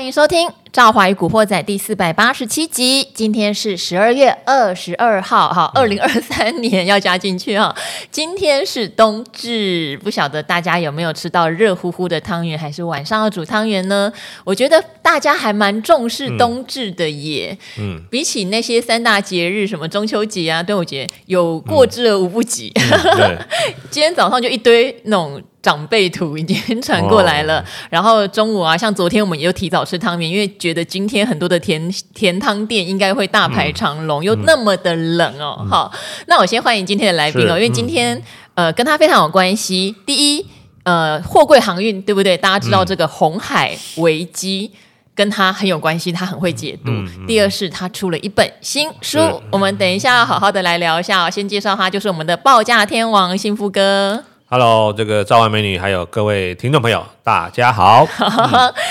欢迎收听《赵华与古惑仔》第四百八十七集。今天是十二月二十二号，哈，二零二三年要加进去哈。今天是冬至，不晓得大家有没有吃到热乎乎的汤圆，还是晚上要煮汤圆呢？我觉得大家还蛮重视冬至的耶。嗯，比起那些三大节日，什么中秋节啊、端午节，有过之而无不及。嗯嗯、今天早上就一堆那种。长辈图已经传过来了，然后中午啊，像昨天我们也有提早吃汤面，因为觉得今天很多的甜甜汤店应该会大排长龙，嗯、又那么的冷哦。嗯、好，那我先欢迎今天的来宾哦，因为今天、嗯、呃跟他非常有关系。第一，呃，货柜航运对不对？大家知道这个红海危机跟他很有关系，他很会解读。嗯嗯、第二是他出了一本新书，我们等一下要好好的来聊一下。哦先介绍他，就是我们的报价天王幸福哥。Hello，这个赵完美女，还有各位听众朋友，大家好。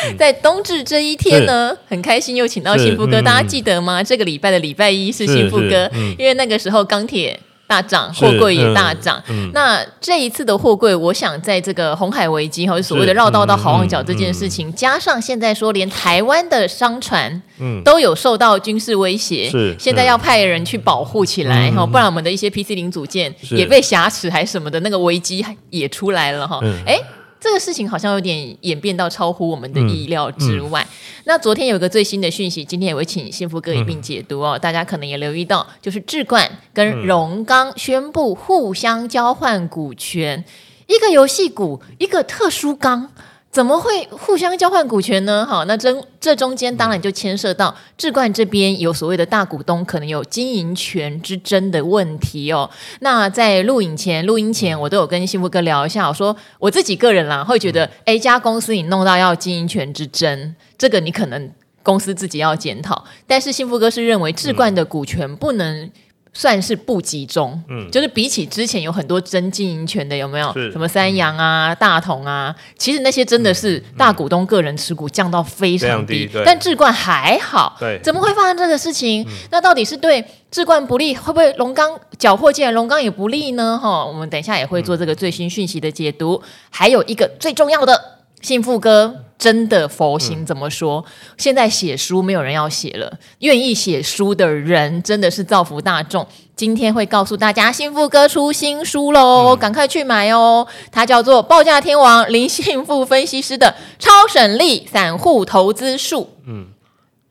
嗯、在冬至这一天呢，很开心又请到幸福哥，嗯、大家记得吗？这个礼拜的礼拜一是幸福哥，嗯、因为那个时候钢铁。大涨，货柜也大涨。那这一次的货柜，我想在这个红海危机或者所谓的绕道到好望角这件事情，嗯嗯、加上现在说连台湾的商船，都有受到军事威胁，是现在要派人去保护起来哈，嗯、不然我们的一些 PC 零组件也被挟持还是什么的，那个危机也出来了哈。哎、嗯。这个事情好像有点演变到超乎我们的意料之外。嗯嗯、那昨天有个最新的讯息，今天也会请幸福哥一并解读哦。嗯、大家可能也留意到，就是智冠跟荣刚宣布互相交换股权，嗯、一个游戏股，一个特殊钢。怎么会互相交换股权呢？好，那这这中间当然就牵涉到智冠这边有所谓的大股东可能有经营权之争的问题哦。那在录影前、录音前，我都有跟幸福哥聊一下，我说我自己个人啦，会觉得，哎，一家公司你弄到要经营权之争，这个你可能公司自己要检讨。但是幸福哥是认为智冠的股权不能。算是不集中，嗯，就是比起之前有很多真经营权的，有没有？什么三洋啊、大同啊？其实那些真的是大股东个人持股降到非常低，但智冠还好，对，怎么会发生这个事情？嗯、那到底是对智冠不利，会不会龙刚缴获进来，荣刚也不利呢？哈，我们等一下也会做这个最新讯息的解读。嗯、还有一个最重要的，幸福哥。真的佛心怎么说？嗯、现在写书没有人要写了，愿意写书的人真的是造福大众。今天会告诉大家，幸福哥出新书喽，嗯、赶快去买哦！它叫做《报价天王林幸福分析师的超省力散户投资术》。嗯。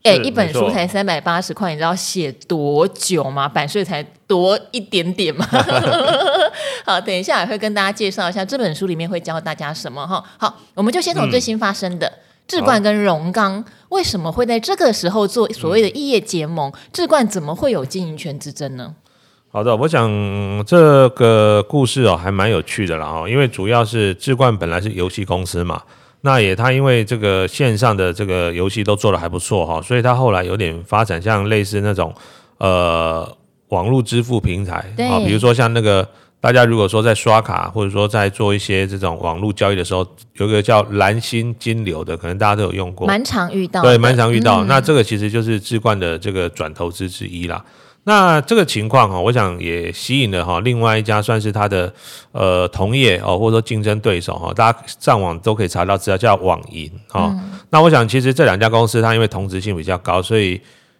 哎，一本书才三百八十块，你知道写多久吗？版税才多一点点吗？好，等一下也会跟大家介绍一下这本书里面会教大家什么哈。好，我们就先从最新发生的、嗯、智冠跟荣刚为什么会在这个时候做所谓的异业结盟？嗯、冠怎么会有经营权之争呢？好的，我想这个故事哦还蛮有趣的啦哈，因为主要是志冠本来是游戏公司嘛。那也，他因为这个线上的这个游戏都做得还不错哈，所以他后来有点发展，像类似那种呃网络支付平台啊，对比如说像那个大家如果说在刷卡或者说在做一些这种网络交易的时候，有一个叫蓝心金流的，可能大家都有用过，蛮常遇到，对，蛮常遇到。嗯、那这个其实就是置冠的这个转投资之一啦。那这个情况哈，我想也吸引了哈另外一家算是他的呃同业哦，或者说竞争对手哈，大家上网都可以查到资料，叫网银哈。嗯、那我想其实这两家公司它因为同质性比较高，所以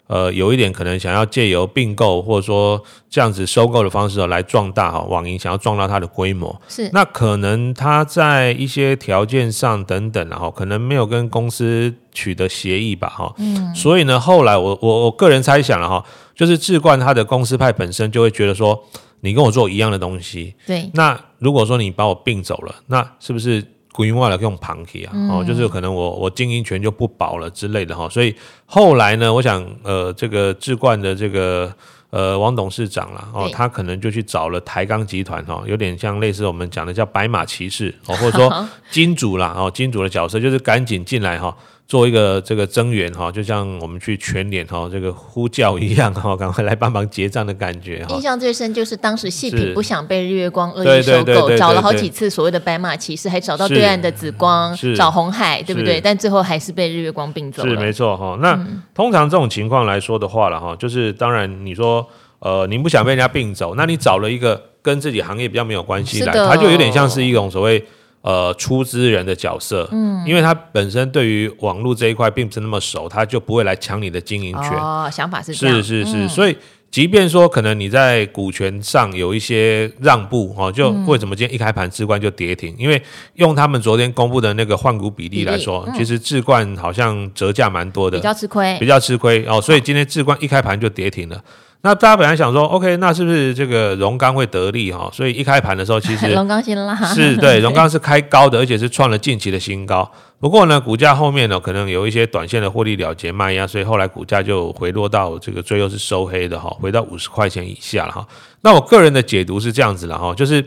呃有一点可能想要借由并购或者说这样子收购的方式来壮大哈网银，想要壮大它的规模。是。那可能它在一些条件上等等然后可能没有跟公司取得协议吧哈。嗯。所以呢，后来我我我个人猜想了哈。就是智冠它的公司派本身就会觉得说，你跟我做一样的东西，对。那如果说你把我并走了，那是不是规划了用旁体啊？嗯、哦，就是可能我我经营权就不保了之类的哈、哦。所以后来呢，我想呃，这个智冠的这个呃王董事长啦，哦，他可能就去找了台钢集团哈、哦，有点像类似我们讲的叫白马骑士哦，或者说 金主啦哦，金主的角色就是赶紧进来哈。哦做一个这个增援哈，就像我们去全脸哈这个呼叫一样哈，赶快来帮忙结账的感觉。印象最深就是当时细品不想被日月光恶意收购，找了好几次所谓的白马骑士，还找到对岸的紫光，找红海，对不对？但最后还是被日月光并走了。是没错哈。那通常这种情况来说的话了哈，就是当然你说呃，您不想被人家并走，那你找了一个跟自己行业比较没有关系的，它就有点像是一种所谓。呃出资人的角色，嗯，因为他本身对于网络这一块并不是那么熟，他就不会来抢你的经营权。哦，想法是这样，是是是，嗯、所以。即便说可能你在股权上有一些让步哦，就为什么今天一开盘智冠就跌停？因为用他们昨天公布的那个换股比例来说，其实智冠好像折价蛮多的，比较吃亏，比较吃亏哦，所以今天智冠一开盘就跌停了。那大家本来想说，OK，那是不是这个荣刚会得利哈？所以一开盘的时候，其实 荣钢先拉，是对 荣刚是开高的，而且是创了近期的新高。不过呢，股价后面呢，可能有一些短线的获利了结卖压，所以后来股价就回落到这个最后是收黑的哈，回到五十块钱以下了哈。那我个人的解读是这样子了哈，就是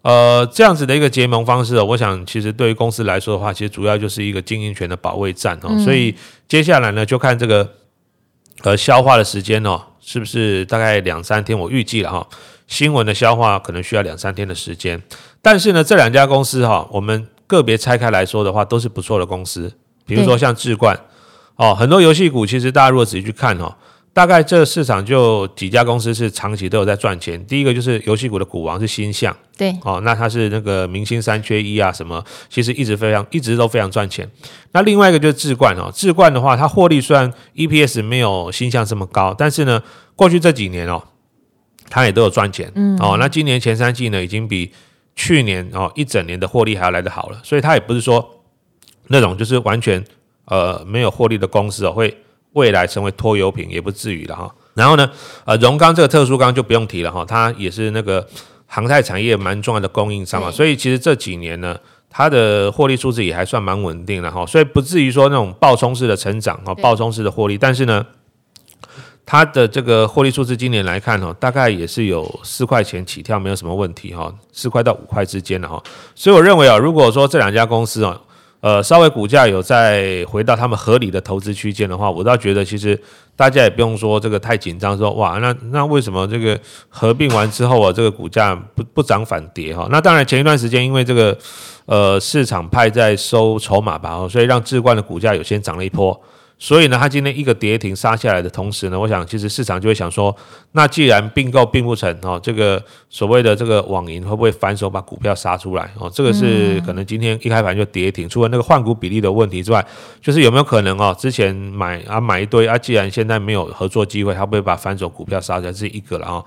呃这样子的一个结盟方式，我想其实对于公司来说的话，其实主要就是一个经营权的保卫战哦。所以接下来呢，就看这个呃消化的时间哦。是不是大概两三天？我预计了哈，新闻的消化可能需要两三天的时间。但是呢，这两家公司哈，我们个别拆开来说的话，都是不错的公司。比如说像智冠哦，很多游戏股其实大家如果仔细去看哦。大概这市场就几家公司是长期都有在赚钱。第一个就是游戏股的股王是新象，对，哦，那它是那个明星三缺一啊，什么其实一直非常一直都非常赚钱。那另外一个就是智冠哦，智冠的话，它获利虽然 EPS 没有新象这么高，但是呢，过去这几年哦，它也都有赚钱，嗯，哦，那今年前三季呢，已经比去年哦一整年的获利还要来得好了，所以它也不是说那种就是完全呃没有获利的公司哦会。未来成为拖油瓶也不至于了哈，然后呢，呃，荣刚这个特殊钢就不用提了哈，它也是那个航太产业蛮重要的供应商嘛，所以其实这几年呢，它的获利数字也还算蛮稳定的哈，所以不至于说那种暴冲式的成长哈，暴冲式的获利，但是呢，它的这个获利数字今年来看哈，大概也是有四块钱起跳，没有什么问题哈，四块到五块之间的哈，所以我认为啊，如果说这两家公司啊。呃，稍微股价有再回到他们合理的投资区间的话，我倒觉得其实大家也不用说这个太紧张，说哇，那那为什么这个合并完之后啊，这个股价不不涨反跌哈？那当然前一段时间因为这个呃市场派在收筹码吧，所以让智冠的股价有先涨了一波。所以呢，它今天一个跌停杀下来的同时呢，我想其实市场就会想说，那既然并购并不成哦，这个所谓的这个网银会不会反手把股票杀出来哦？这个是可能今天一开盘就跌停，除了那个换股比例的问题之外，就是有没有可能哦？之前买啊买一堆啊，既然现在没有合作机会，它会不会把反手股票杀出来？这是一个了啊。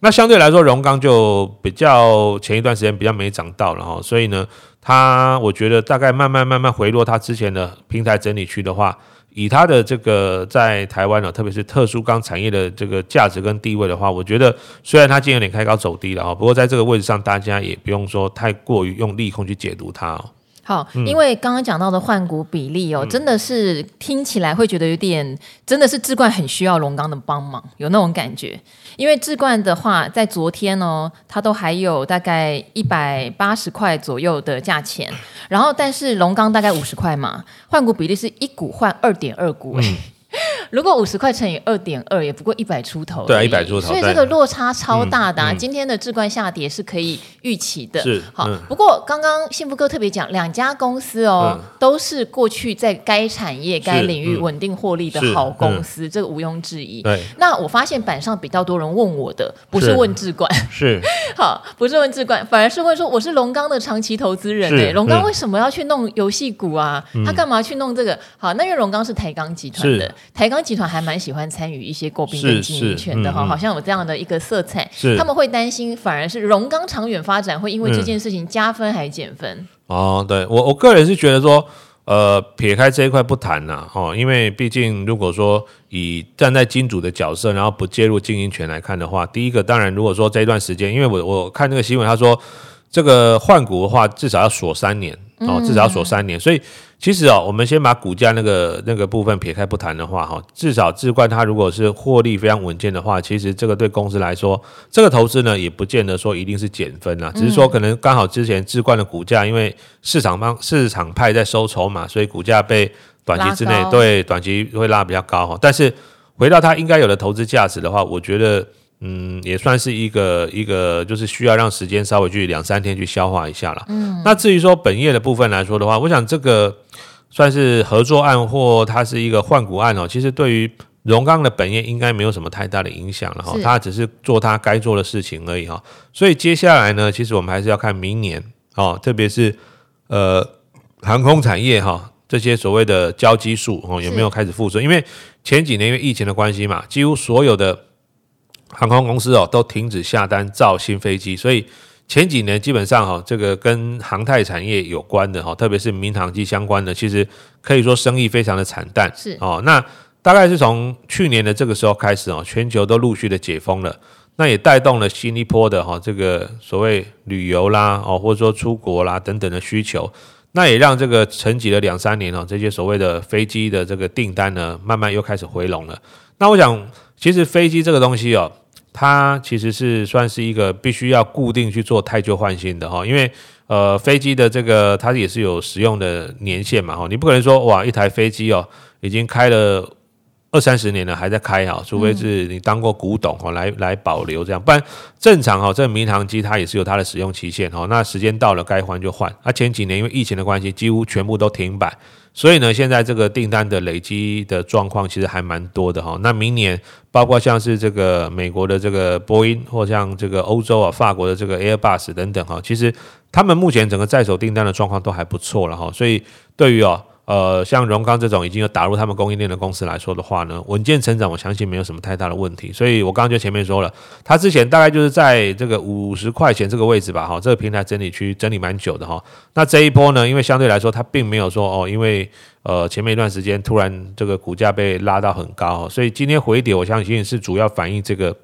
那相对来说，荣刚就比较前一段时间比较没涨到了哈，所以呢，它我觉得大概慢慢慢慢回落它之前的平台整理区的话。以它的这个在台湾呢，特别是特殊钢产业的这个价值跟地位的话，我觉得虽然它今天有点开高走低了啊，不过在这个位置上，大家也不用说太过于用利空去解读它哦。好，因为刚刚讲到的换股比例哦，真的是听起来会觉得有点，真的是志冠很需要龙刚的帮忙，有那种感觉。因为志冠的话，在昨天哦，它都还有大概一百八十块左右的价钱，然后但是龙刚大概五十块嘛，换股比例是一股换二点二股，嗯 如果五十块乘以二点二，也不过一百出头。对，一百出头。所以这个落差超大的啊！嗯嗯、今天的置冠下跌是可以预期的。是，好。嗯、不过刚刚幸福哥特别讲，两家公司哦，嗯、都是过去在该产业、该领域稳定获利的好公司，嗯、这个毋庸置疑。对。那我发现板上比较多人问我的，不是问置冠，是。好，不是问置冠，反而是问说，我是龙刚的长期投资人诶，荣刚为什么要去弄游戏股啊？嗯、他干嘛去弄这个？好，那因为龙刚是台钢集团的，台钢。集团还蛮喜欢参与一些购并跟经营权的哈，好像有这样的一个色彩。是他们会担心，反而是荣刚长远发展会因为这件事情加分还是减分？嗯、哦，对我我个人是觉得说，呃，撇开这一块不谈呐，哦，因为毕竟如果说以站在金主的角色，然后不介入经营权来看的话，第一个当然如果说这一段时间，因为我我看那个新闻，他说这个换股的话至少要锁三年哦，至少要锁三年，嗯、所以。其实哦，我们先把股价那个那个部分撇开不谈的话，哈，至少智冠它如果是获利非常稳健的话，其实这个对公司来说，这个投资呢也不见得说一定是减分啊，只是说可能刚好之前智冠的股价因为市场方市场派在收筹码，所以股价被短期之内对短期会拉比较高哈。但是回到它应该有的投资价值的话，我觉得。嗯，也算是一个一个，就是需要让时间稍微去两三天去消化一下了。嗯，那至于说本业的部分来说的话，我想这个算是合作案或它是一个换股案哦。其实对于荣刚的本业应该没有什么太大的影响了哈，他只是做他该做的事情而已哈。所以接下来呢，其实我们还是要看明年哦，特别是呃航空产业哈这些所谓的交基数哦有没有开始复苏？因为前几年因为疫情的关系嘛，几乎所有的航空公司哦都停止下单造新飞机，所以前几年基本上哈这个跟航太产业有关的哈，特别是民航机相关的，其实可以说生意非常的惨淡。是哦，那大概是从去年的这个时候开始哦，全球都陆续的解封了。那也带动了新一波的哈这个所谓旅游啦哦，或者说出国啦等等的需求，那也让这个沉寂了两三年哦，这些所谓的飞机的这个订单呢，慢慢又开始回笼了。那我想，其实飞机这个东西哦，它其实是算是一个必须要固定去做太旧换新的哈，因为呃飞机的这个它也是有使用的年限嘛哈，你不可能说哇一台飞机哦已经开了。二三十年了还在开哈，除非是你当过古董哈，来来保留这样，不然正常哈，这个民航机它也是有它的使用期限哈，那时间到了该换就换。啊前几年因为疫情的关系，几乎全部都停摆，所以呢，现在这个订单的累积的状况其实还蛮多的哈。那明年包括像是这个美国的这个波音，或像这个欧洲啊法国的这个 Airbus 等等哈，其实他们目前整个在手订单的状况都还不错了哈，所以对于哦。呃，像荣刚这种已经有打入他们供应链的公司来说的话呢，稳健成长，我相信没有什么太大的问题。所以我刚刚就前面说了，他之前大概就是在这个五十块钱这个位置吧，哈，这个平台整理区整理蛮久的哈。那这一波呢，因为相对来说它并没有说哦，因为呃前面一段时间突然这个股价被拉到很高，所以今天回跌，我相信是主要反映这个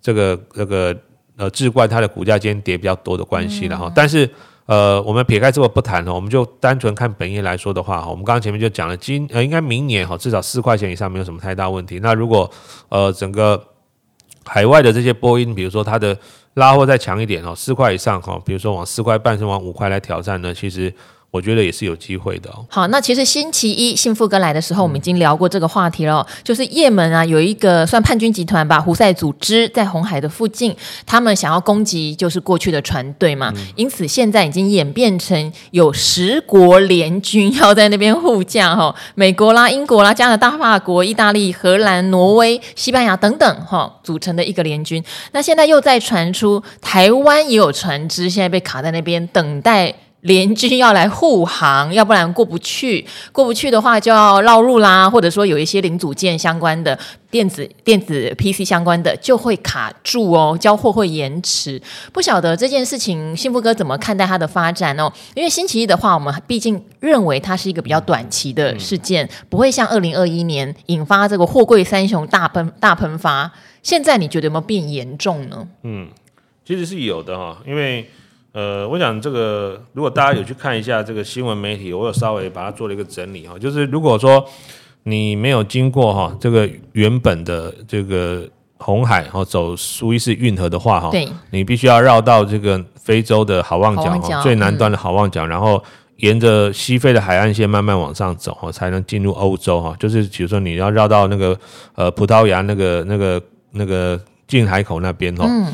这个这个呃智冠它的股价今天跌比较多的关系了哈。但是呃，我们撇开这个不谈了，我们就单纯看本业来说的话哈，我们刚刚前面就讲了，今呃应该明年哈至少四块钱以上没有什么太大问题。那如果呃整个海外的这些波音，比如说它的拉货再强一点哦，四块以上哈，比如说往四块半甚至往五块来挑战呢，其实。我觉得也是有机会的哦。好，那其实星期一幸福哥来的时候，我们已经聊过这个话题了。嗯、就是也门啊，有一个算叛军集团吧，胡塞组织在红海的附近，他们想要攻击就是过去的船队嘛。嗯、因此现在已经演变成有十国联军要在那边护驾哈，美国啦、英国啦、加拿大、法国、意大利、荷兰、挪威、西班牙等等哈组成的一个联军。那现在又在传出台湾也有船只现在被卡在那边等待。联军要来护航，要不然过不去。过不去的话，就要绕路啦，或者说有一些零组件相关的电子电子 PC 相关的就会卡住哦，交货会延迟。不晓得这件事情，幸福哥怎么看待它的发展哦？因为星期一的话，我们毕竟认为它是一个比较短期的事件，不会像二零二一年引发这个货柜三雄大喷大喷发。现在你觉得有没有变严重呢？嗯，其实是有的哈，因为。呃，我想这个，如果大家有去看一下这个新闻媒体，我有稍微把它做了一个整理哈，就是如果说你没有经过哈这个原本的这个红海哈走苏伊士运河的话哈，对，你必须要绕到这个非洲的好望角哈最南端的好望角，然后沿着西非的海岸线慢慢往上走哈，才能进入欧洲哈。就是比如说你要绕到那个呃葡萄牙那个那个那个进海口那边哈。嗯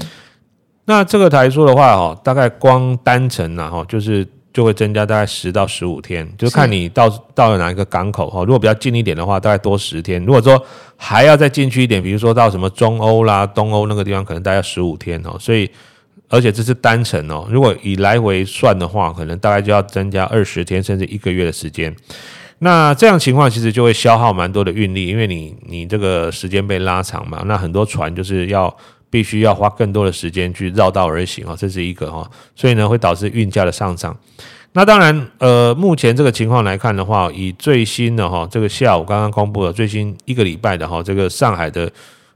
那这个台数的话，哦，大概光单程呢，哈，就是就会增加大概十到十五天，就看你到到了哪一个港口，哈。如果比较近一点的话，大概多十天。如果说还要再进去一点，比如说到什么中欧啦、东欧那个地方，可能大概十五天哦。所以，而且这是单程哦。如果以来回算的话，可能大概就要增加二十天，甚至一个月的时间。那这样情况其实就会消耗蛮多的运力，因为你你这个时间被拉长嘛。那很多船就是要。必须要花更多的时间去绕道而行啊，这是一个哈，所以呢会导致运价的上涨。那当然，呃，目前这个情况来看的话，以最新的哈，这个下午刚刚公布的最新一个礼拜的哈，这个上海的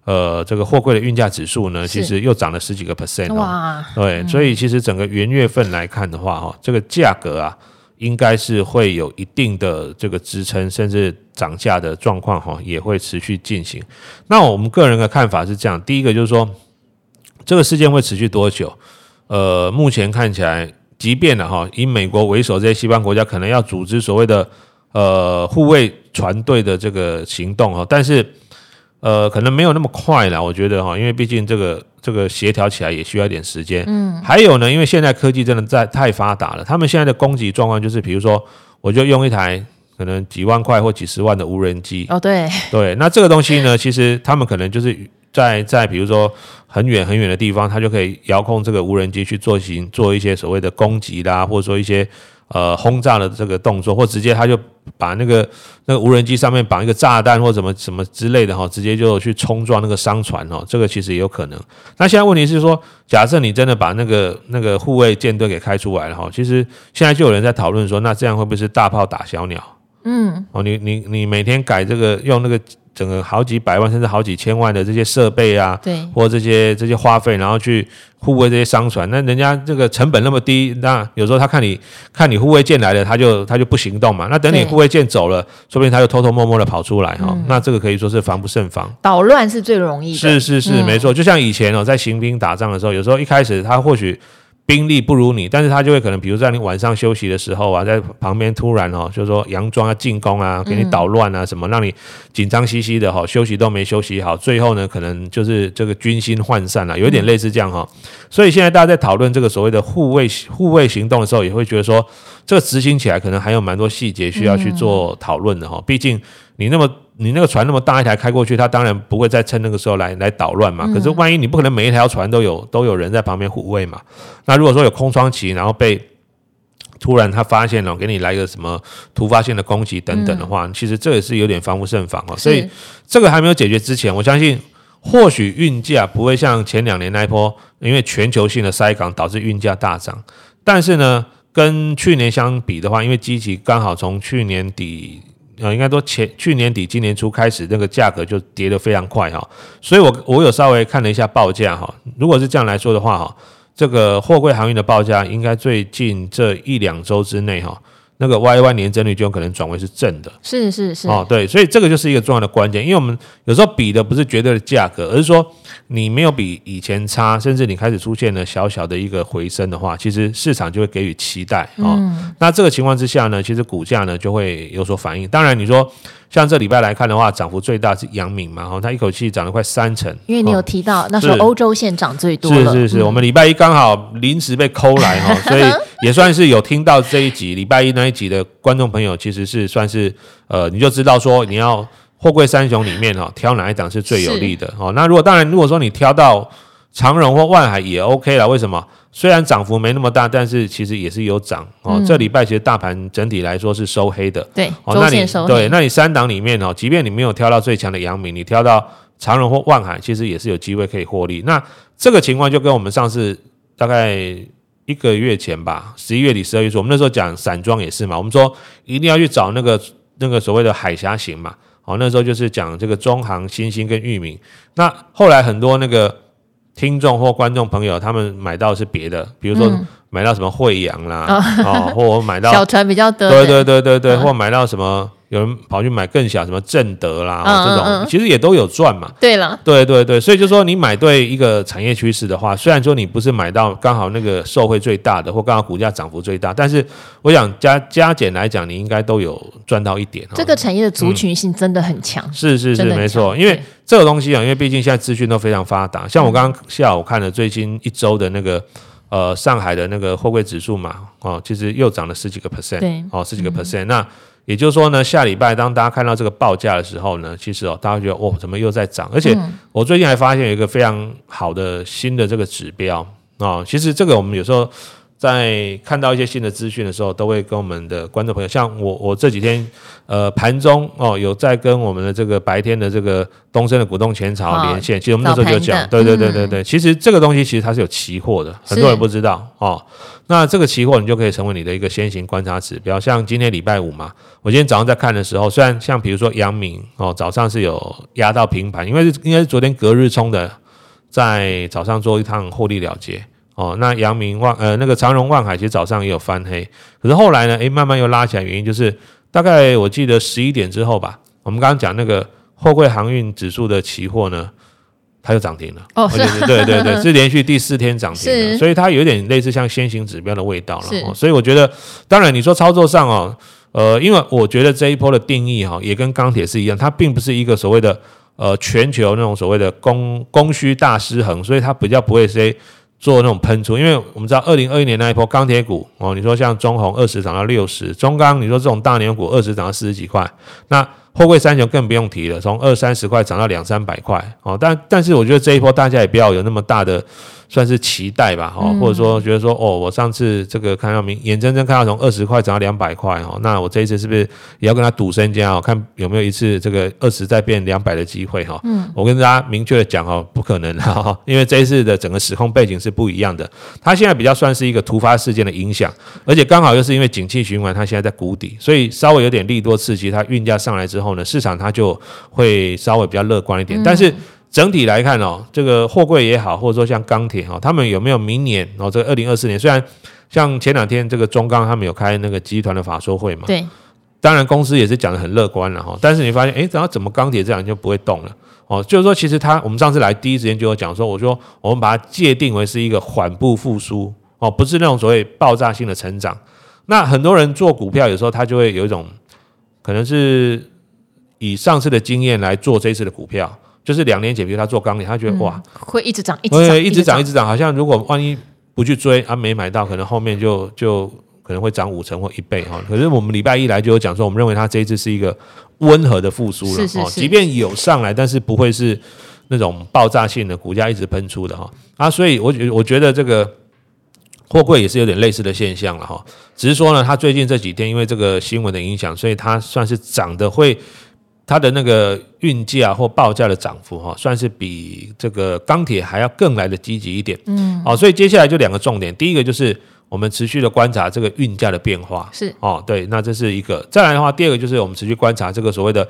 呃这个货柜的运价指数呢，其实又涨了十几个 percent 哇，对，所以其实整个元月份来看的话哈，这个价格啊，应该是会有一定的这个支撑，甚至涨价的状况哈，也会持续进行。那我们个人的看法是这样，第一个就是说。这个事件会持续多久？呃，目前看起来，即便了哈，以美国为首这些西方国家可能要组织所谓的呃护卫船队的这个行动哈，但是呃可能没有那么快了，我觉得哈，因为毕竟这个这个协调起来也需要一点时间。嗯，还有呢，因为现在科技真的在太发达了，他们现在的攻击状况就是，比如说我就用一台可能几万块或几十万的无人机。哦，对对，那这个东西呢，其实他们可能就是。在在比如说，很远很远的地方，它就可以遥控这个无人机去做行做一些所谓的攻击啦，或者说一些呃轰炸的这个动作，或直接它就把那个那个无人机上面绑一个炸弹或什么什么之类的哈，直接就去冲撞那个商船哦，这个其实也有可能。那现在问题是说，假设你真的把那个那个护卫舰队给开出来了哈，其实现在就有人在讨论说，那这样会不会是大炮打小鸟？嗯，哦，你你你每天改这个用那个。整个好几百万甚至好几千万的这些设备啊，对，或这些这些花费，然后去护卫这些商船，那人家这个成本那么低，那有时候他看你看你护卫舰来了，他就他就不行动嘛。那等你护卫舰走了，说不定他就偷偷摸摸的跑出来哈。那这个可以说是防不胜防，捣乱是最容易的。是是是，没错。就像以前哦，在行兵打仗的时候，有时候一开始他或许。兵力不如你，但是他就会可能，比如在你晚上休息的时候啊，在旁边突然哦，就是说佯装要进攻啊，给你捣乱啊，什么让你紧张兮兮的哈，休息都没休息好，最后呢，可能就是这个军心涣散了，有一点类似这样哈。所以现在大家在讨论这个所谓的护卫护卫行动的时候，也会觉得说，这个执行起来可能还有蛮多细节需要去做讨论的哈，毕竟。你那么你那个船那么大一台开过去，他当然不会再趁那个时候来来捣乱嘛。可是万一你不可能每一条船都有都有人在旁边护卫嘛？那如果说有空窗期，然后被突然他发现了，给你来个什么突发性的攻击等等的话，其实这也是有点防不胜防哦。所以这个还没有解决之前，我相信或许运价不会像前两年那一波，因为全球性的塞港导致运价大涨。但是呢，跟去年相比的话，因为基期刚好从去年底。呃，应该说前去年底、今年初开始，那个价格就跌得非常快哈，所以我我有稍微看了一下报价哈。如果是这样来说的话哈，这个货柜航运的报价应该最近这一两周之内哈，那个 Y Y 年增率就有可能转为是正的。是是是。哦，对，所以这个就是一个重要的关键，因为我们有时候比的不是绝对的价格，而是说。你没有比以前差，甚至你开始出现了小小的一个回升的话，其实市场就会给予期待啊。嗯、那这个情况之下呢，其实股价呢就会有所反应。当然，你说像这礼拜来看的话，涨幅最大是阳明嘛，哈，它一口气涨了快三成。因为你有提到那时候欧洲线涨最多是是是，嗯、我们礼拜一刚好临时被抠来哈，所以 也算是有听到这一集礼拜一那一集的观众朋友，其实是算是呃，你就知道说你要。货柜三雄里面哈，挑哪一档是最有利的？哦，那如果当然，如果说你挑到长荣或万海也 OK 了。为什么？虽然涨幅没那么大，但是其实也是有涨哦。嗯、这礼拜其实大盘整体来说是收黑的。对，哦，那你对，那你三档里面哦，即便你没有挑到最强的阳明，你挑到长荣或万海，其实也是有机会可以获利。那这个情况就跟我们上次大概一个月前吧，十一月底、十二月初，我们那时候讲散装也是嘛，我们说一定要去找那个那个所谓的海峡型嘛。哦，那时候就是讲这个中航、新兴跟裕民。那后来很多那个听众或观众朋友，他们买到是别的，比如说买到什么惠阳啦，嗯、哦，或我买到小船比较多，对对对对对，嗯、或买到什么。有人跑去买更小，什么正德啦，嗯、这种、嗯、其实也都有赚嘛。对了，对对对，所以就说你买对一个产业趋势的话，虽然说你不是买到刚好那个受惠最大的，或刚好股价涨幅最大，但是我想加加减来讲，你应该都有赚到一点。这个产业的族群性真的很强。嗯、是是是，没错，因为这个东西啊，因为毕竟现在资讯都非常发达。像我刚刚下午看了最近一周的那个呃上海的那个货柜指数嘛，哦，其实又涨了十几个 percent，对，哦，十几个 percent，、嗯、那。也就是说呢，下礼拜当大家看到这个报价的时候呢，其实哦，大家觉得哦，怎么又在涨？而且我最近还发现有一个非常好的新的这个指标啊、哦，其实这个我们有时候。在看到一些新的资讯的时候，都会跟我们的观众朋友，像我，我这几天，呃，盘中哦，有在跟我们的这个白天的这个东升的股东前朝连线。哦、其实我们那时候就讲，对对对对对，嗯、其实这个东西其实它是有期货的，很多人不知道哦。那这个期货你就可以成为你的一个先行观察指标。像今天礼拜五嘛，我今天早上在看的时候，虽然像比如说阳明哦，早上是有压到平盘，因为是应该是昨天隔日冲的，在早上做一趟获利了结。哦，那阳明万呃那个长荣万海其实早上也有翻黑，可是后来呢，诶，慢慢又拉起来，原因就是大概我记得十一点之后吧，我们刚刚讲那个货柜航运指数的期货呢，它又涨停了。哦，是，对对对，是连续第四天涨停了，所以它有点类似像先行指标的味道了。是哦，所以我觉得，当然你说操作上哦，呃，因为我觉得这一波的定义哈，也跟钢铁是一样，它并不是一个所谓的呃全球那种所谓的供供需大失衡，所以它比较不会说。做那种喷出，因为我们知道二零二一年那一波钢铁股哦，你说像中红二十涨到六十，中钢你说这种大牛股二十涨到四十几块，那货货柜三雄更不用提了，从二三十块涨到两三百块哦。但但是我觉得这一波大家也不要有那么大的。算是期待吧，哈，或者说觉得说，哦，我上次这个看到明眼睁睁看到从二十块涨到两百块，哈，那我这一次是不是也要跟他赌身家哦？看有没有一次这个二十再变两百的机会，哈。嗯，我跟大家明确的讲哦，不可能哈，因为这一次的整个时空背景是不一样的。它现在比较算是一个突发事件的影响，而且刚好又是因为景气循环，它现在在谷底，所以稍微有点利多刺激，它运价上来之后呢，市场它就会稍微比较乐观一点，但是。整体来看哦，这个货柜也好，或者说像钢铁哈，他们有没有明年哦？这个二零二四年，虽然像前两天这个中钢他们有开那个集团的法说会嘛，对，当然公司也是讲的很乐观了哈。但是你发现，哎，然后怎么钢铁这样就不会动了？哦，就是说，其实他我们上次来第一时间就有讲说，我说我们把它界定为是一个缓步复苏哦，不是那种所谓爆炸性的成长。那很多人做股票有时候他就会有一种可能是以上次的经验来做这一次的股票。就是两年前，比如他做钢铁，他觉得哇，会一直涨，一直涨，一直涨，一直涨。好像如果万一不去追，啊没买到，可能后面就就可能会涨五成或一倍哈。可是我们礼拜一来就有讲说，我们认为它这一次是一个温和的复苏了，是是是，即便有上来，但是不会是那种爆炸性的股价一直喷出的哈。啊，所以我觉我觉得这个货柜也是有点类似的现象了哈。只是说呢，它最近这几天因为这个新闻的影响，所以它算是涨得会。它的那个运价或报价的涨幅哈，算是比这个钢铁还要更来的积极一点。嗯，好，所以接下来就两个重点，第一个就是我们持续的观察这个运价的变化。是哦，对，那这是一个。再来的话，第二个就是我们持续观察这个所谓的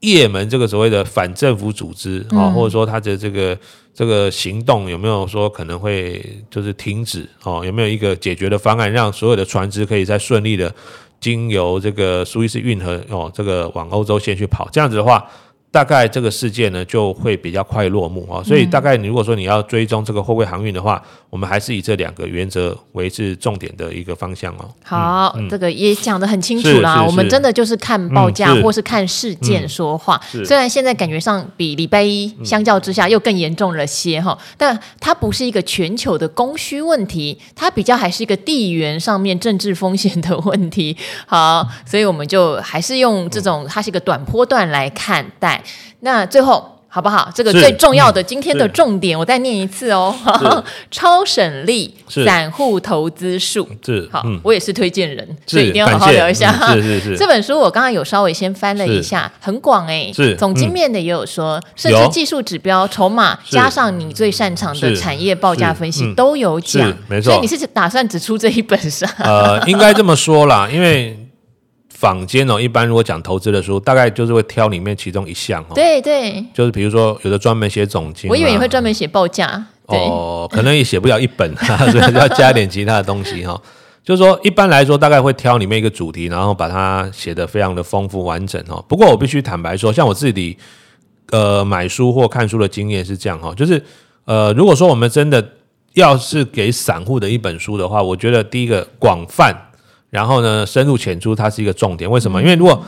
也门这个所谓的反政府组织啊，或者说它的这个这个行动有没有说可能会就是停止哦？有没有一个解决的方案，让所有的船只可以再顺利的。经由这个苏伊士运河哦，这个往欧洲线去跑，这样子的话。大概这个事件呢就会比较快落幕啊，所以大概你如果说你要追踪这个货柜航运的话，我们还是以这两个原则为是重点的一个方向哦。好，这个也讲得很清楚啦。我们真的就是看报价或是看事件说话。虽然现在感觉上比礼拜一相较之下又更严重了些哈，但它不是一个全球的供需问题，它比较还是一个地缘上面政治风险的问题。好，所以我们就还是用这种它是一个短波段来看待。那最后好不好？这个最重要的今天的重点，我再念一次哦。超省力散户投资术是好，我也是推荐人，所以一定要好好聊一下。是是是，这本书我刚刚有稍微先翻了一下，很广哎。是总经面的也有说，甚至技术指标、筹码，加上你最擅长的产业报价分析都有讲。没错，所以你是打算只出这一本是？呃，应该这么说啦，因为。坊间哦，一般如果讲投资的书，大概就是会挑里面其中一项哦。对对，就是比如说有的专门写总经，我以为你会专门写报价。哦，可能也写不了一本，所以要加点其他的东西哈。就是说，一般来说，大概会挑里面一个主题，然后把它写得非常的丰富完整哦。不过我必须坦白说，像我自己呃买书或看书的经验是这样哈，就是呃，如果说我们真的要是给散户的一本书的话，我觉得第一个广泛。然后呢，深入浅出，它是一个重点。为什么？因为如果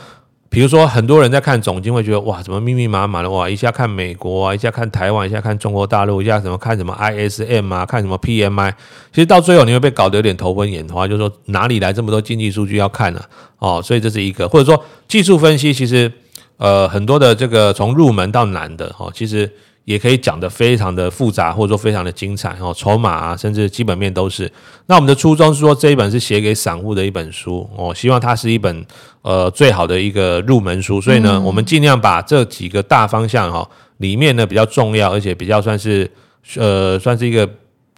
比如说很多人在看总经，会觉得哇，怎么密密麻麻的哇，一下看美国啊，一下看台湾，一下看中国大陆，一下什么看什么 ISM 啊，看什么 PMI，其实到最后你会被搞得有点头昏眼花，就是说哪里来这么多经济数据要看呢？哦，所以这是一个，或者说技术分析，其实呃很多的这个从入门到难的哦，其实。也可以讲得非常的复杂，或者说非常的精彩哦，筹码啊，甚至基本面都是。那我们的初衷是说，这一本是写给散户的一本书哦，希望它是一本呃最好的一个入门书。所以呢，我们尽量把这几个大方向哈里面呢比较重要，而且比较算是呃算是一个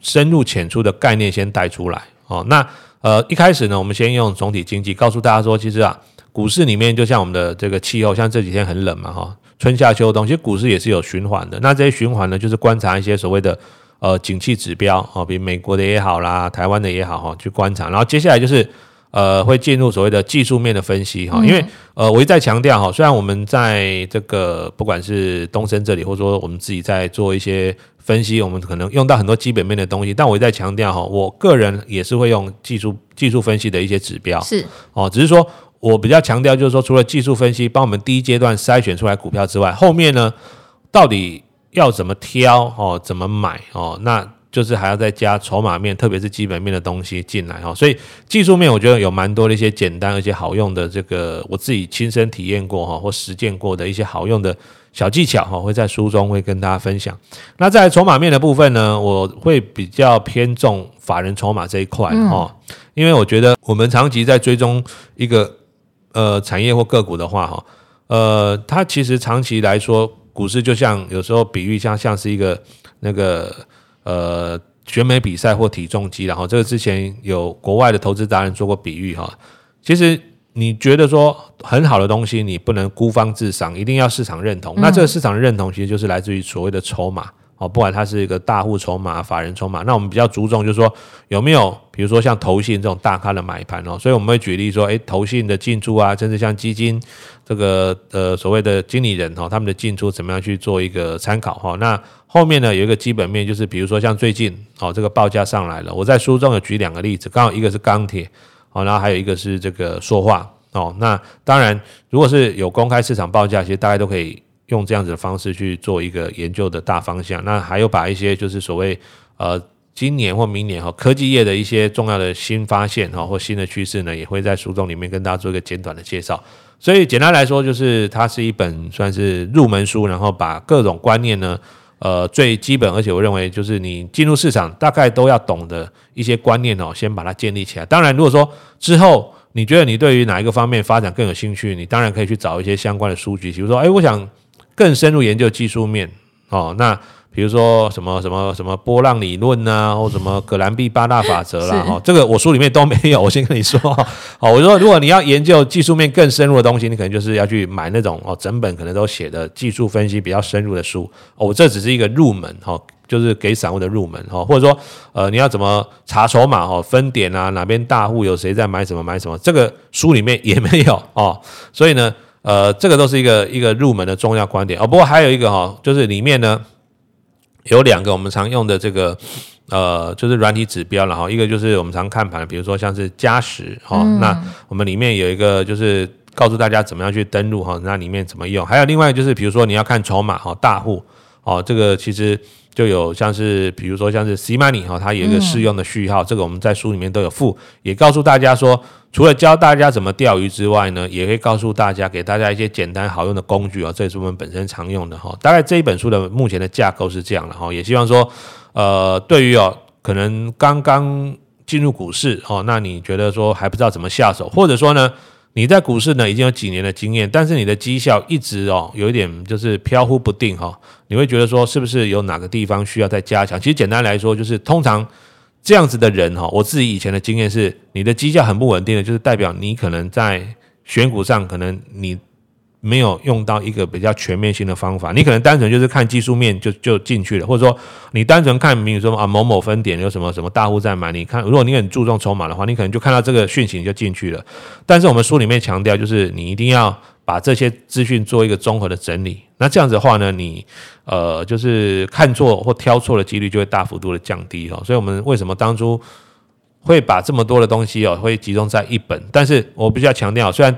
深入浅出的概念先带出来哦。那呃一开始呢，我们先用总体经济告诉大家说，其实啊，股市里面就像我们的这个气候，像这几天很冷嘛哈。春夏秋冬，其实股市也是有循环的。那这些循环呢，就是观察一些所谓的呃景气指标啊，比美国的也好啦，台湾的也好哈，去观察。然后接下来就是呃会进入所谓的技术面的分析哈。因为呃我一再强调哈，虽然我们在这个不管是东升这里，或者说我们自己在做一些分析，我们可能用到很多基本面的东西，但我一再强调哈，我个人也是会用技术技术分析的一些指标是哦，只是说。我比较强调，就是说，除了技术分析帮我们第一阶段筛选出来股票之外，后面呢，到底要怎么挑哦，怎么买哦？那就是还要再加筹码面，特别是基本面的东西进来哦。所以技术面我觉得有蛮多的一些简单而且好用的，这个我自己亲身体验过哈或实践过的一些好用的小技巧哈，会在书中会跟大家分享。那在筹码面的部分呢，我会比较偏重法人筹码这一块哈，因为我觉得我们长期在追踪一个呃产业或个股的话哈，呃，它其实长期来说，股市就像有时候比喻像像是一个那个呃选美比赛或体重机，然后这个之前有国外的投资达人做过比喻哈，其实。你觉得说很好的东西，你不能孤芳自赏，一定要市场认同。那这个市场认同其实就是来自于所谓的筹码哦，不管它是一个大户筹码、法人筹码。那我们比较注重就是说有没有，比如说像投信这种大咖的买盘哦。所以我们会举例说，诶，投信的进驻啊，甚至像基金这个呃所谓的经理人哦，他们的进出怎么样去做一个参考哈。那后面呢有一个基本面，就是比如说像最近哦这个报价上来了，我在书中有举两个例子，刚好一个是钢铁。哦，然后还有一个是这个塑化哦。那当然，如果是有公开市场报价，其实大家都可以用这样子的方式去做一个研究的大方向。那还有把一些就是所谓呃今年或明年哈科技业的一些重要的新发现哈或新的趋势呢，也会在书中里面跟大家做一个简短的介绍。所以简单来说，就是它是一本算是入门书，然后把各种观念呢。呃，最基本，而且我认为就是你进入市场大概都要懂的一些观念哦，先把它建立起来。当然，如果说之后你觉得你对于哪一个方面发展更有兴趣，你当然可以去找一些相关的书籍，比如说，哎，我想更深入研究技术面哦，那。比如说什么什么什么波浪理论啊，或什么葛兰碧八大法则啦，哈，这个我书里面都没有。我先跟你说，哦，我说如果你要研究技术面更深入的东西，你可能就是要去买那种哦，整本可能都写的技术分析比较深入的书。哦，我这只是一个入门，哈，就是给散户的入门，哈，或者说呃，你要怎么查筹码，哦，分点啊，哪边大户有谁在买什么买什么，这个书里面也没有哦。所以呢，呃，这个都是一个一个入门的重要观点。哦，不过还有一个哈，就是里面呢。有两个我们常用的这个呃，就是软体指标了哈。一个就是我们常看盘，比如说像是加时哈，那我们里面有一个就是告诉大家怎么样去登录哈，那里面怎么用。还有另外就是比如说你要看筹码哈，大户哦，这个其实就有像是比如说像是 C Money 哈，它有一个适用的序号，这个我们在书里面都有附，也告诉大家说。除了教大家怎么钓鱼之外呢，也会告诉大家，给大家一些简单好用的工具啊，这也是我们本身常用的哈。大概这一本书的目前的架构是这样的哈，也希望说，呃，对于哦，可能刚刚进入股市哦，那你觉得说还不知道怎么下手，或者说呢，你在股市呢已经有几年的经验，但是你的绩效一直哦有一点就是飘忽不定哈，你会觉得说是不是有哪个地方需要再加强？其实简单来说，就是通常。这样子的人哈，我自己以前的经验是，你的绩效很不稳定的，就是代表你可能在选股上，可能你没有用到一个比较全面性的方法，你可能单纯就是看技术面就就进去了，或者说你单纯看，比如说啊某某分点有什么什么大户在买，你看如果你很注重筹码的话，你可能就看到这个讯息就进去了。但是我们书里面强调，就是你一定要。把这些资讯做一个综合的整理，那这样子的话呢，你呃就是看错或挑错的几率就会大幅度的降低哈。所以我们为什么当初会把这么多的东西哦，会集中在一本？但是我必须要强调，虽然。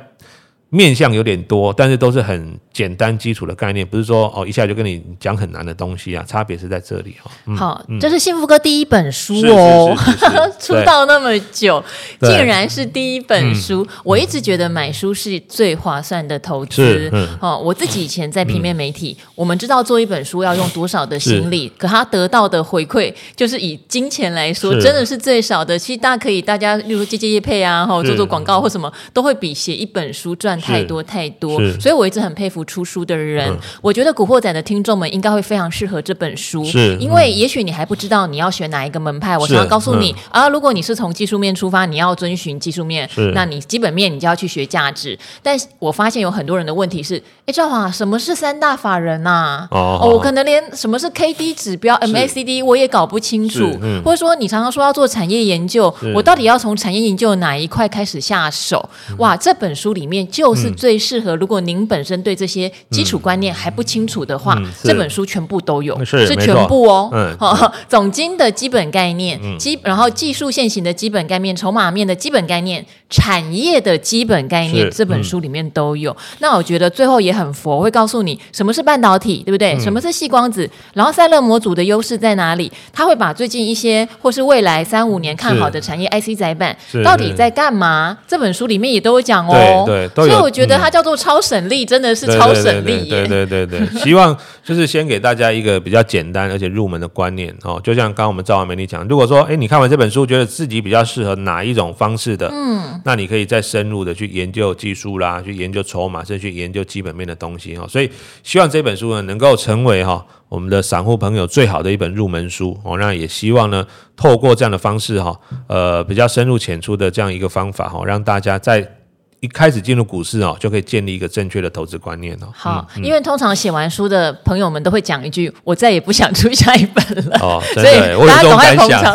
面向有点多，但是都是很简单基础的概念，不是说哦一下就跟你讲很难的东西啊，差别是在这里哈。嗯、好，这是幸福哥第一本书哦，出道那么久，竟然是第一本书。嗯、我一直觉得买书是最划算的投资。嗯、哦，我自己以前在平面媒体，嗯、我们知道做一本书要用多少的心力，可他得到的回馈就是以金钱来说，真的是最少的。其实大家可以，大家例如接接业配啊，哈，做做广告或什么，都会比写一本书赚。太多太多，所以我一直很佩服出书的人。嗯、我觉得《古惑仔》的听众们应该会非常适合这本书，是因为也许你还不知道你要选哪一个门派。我想要告诉你、嗯、啊，如果你是从技术面出发，你要遵循技术面，那你基本面你就要去学价值。但我发现有很多人的问题是：哎，赵华，什么是三大法人呐、啊？哦，哦，我可能连什么是 K D 指标、MACD 我也搞不清楚。嗯、或者说，你常常说要做产业研究，我到底要从产业研究哪一块开始下手？哇，这本书里面就。是最适合。如果您本身对这些基础观念还不清楚的话，这本书全部都有，是全部哦。嗯，总经的基本概念，基然后技术线型的基本概念，筹码面的基本概念，产业的基本概念，这本书里面都有。嗯、那我觉得最后也很佛，会告诉你什么是半导体，对不对？嗯、什么是细光子？然后赛勒模组的优势在哪里？他会把最近一些或是未来三五年看好的产业 IC 载板到底在干嘛？这本书里面也都有讲哦。对，所以我觉得它叫做超省力，嗯、真的是超省力。对对对对，对，希望就是先给大家一个比较简单而且入门的观念哦。就像刚刚我们赵完美你讲，如果说哎，你看完这本书，觉得自己比较适合哪一种方式的，嗯，那你可以再深入的去研究技术啦，去研究筹码，甚至去研究基本面的东西哈。所以希望这本书呢，能够成为哈我们的散户朋友最好的一本入门书哦。那也希望呢，透过这样的方式哈，呃，比较深入浅出的这样一个方法哈，让大家在。一开始进入股市哦，就可以建立一个正确的投资观念哦。好，因为通常写完书的朋友们都会讲一句：“我再也不想出下一本了。” 哦，所以大家赶快捧场。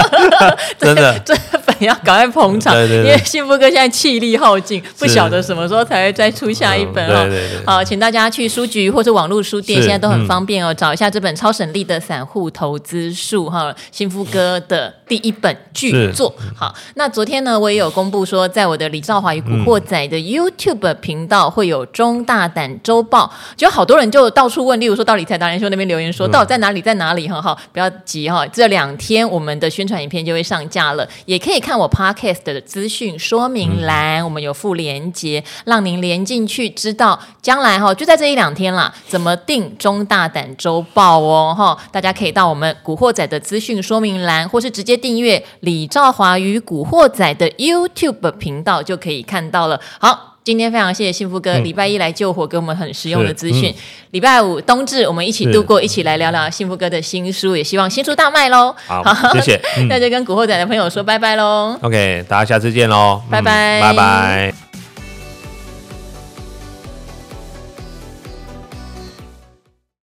真的，这本要赶快捧场，对对对，因为幸福哥现在气力耗尽，不晓得什么时候才会再出下一本哦。对对对，好，请大家去书局或者网络书店，现在都很方便哦，嗯、找一下这本超省力的散户投资术哈，幸福哥的第一本巨作。好，那昨天呢，我也有公布说，在我的李兆华与古惑仔的 YouTube 频道会有中大胆周报，就好多人就到处问，例如说到理财达人秀那边留言说，到底在哪里，在哪里？很好，不要急哈，这两天我们的宣传影片就会上架了，也可以看我 Podcast 的资讯说明栏，我们有附连接，让您连进去，知道将来哈就在这一两天啦，怎么定中大胆周报哦哈，大家可以到我们古惑仔的资讯说明栏，或是直接订阅李兆华与古惑仔的 YouTube 频道就可以看。到了，好，今天非常谢谢幸福哥，礼、嗯、拜一来救火，给我们很实用的资讯。礼、嗯、拜五冬至，我们一起度过，一起来聊聊幸福哥的新书，也希望新书大卖喽。好，谢谢，那、嗯、就跟古惑仔的朋友说拜拜喽。OK，大家下次见喽，拜拜，拜拜。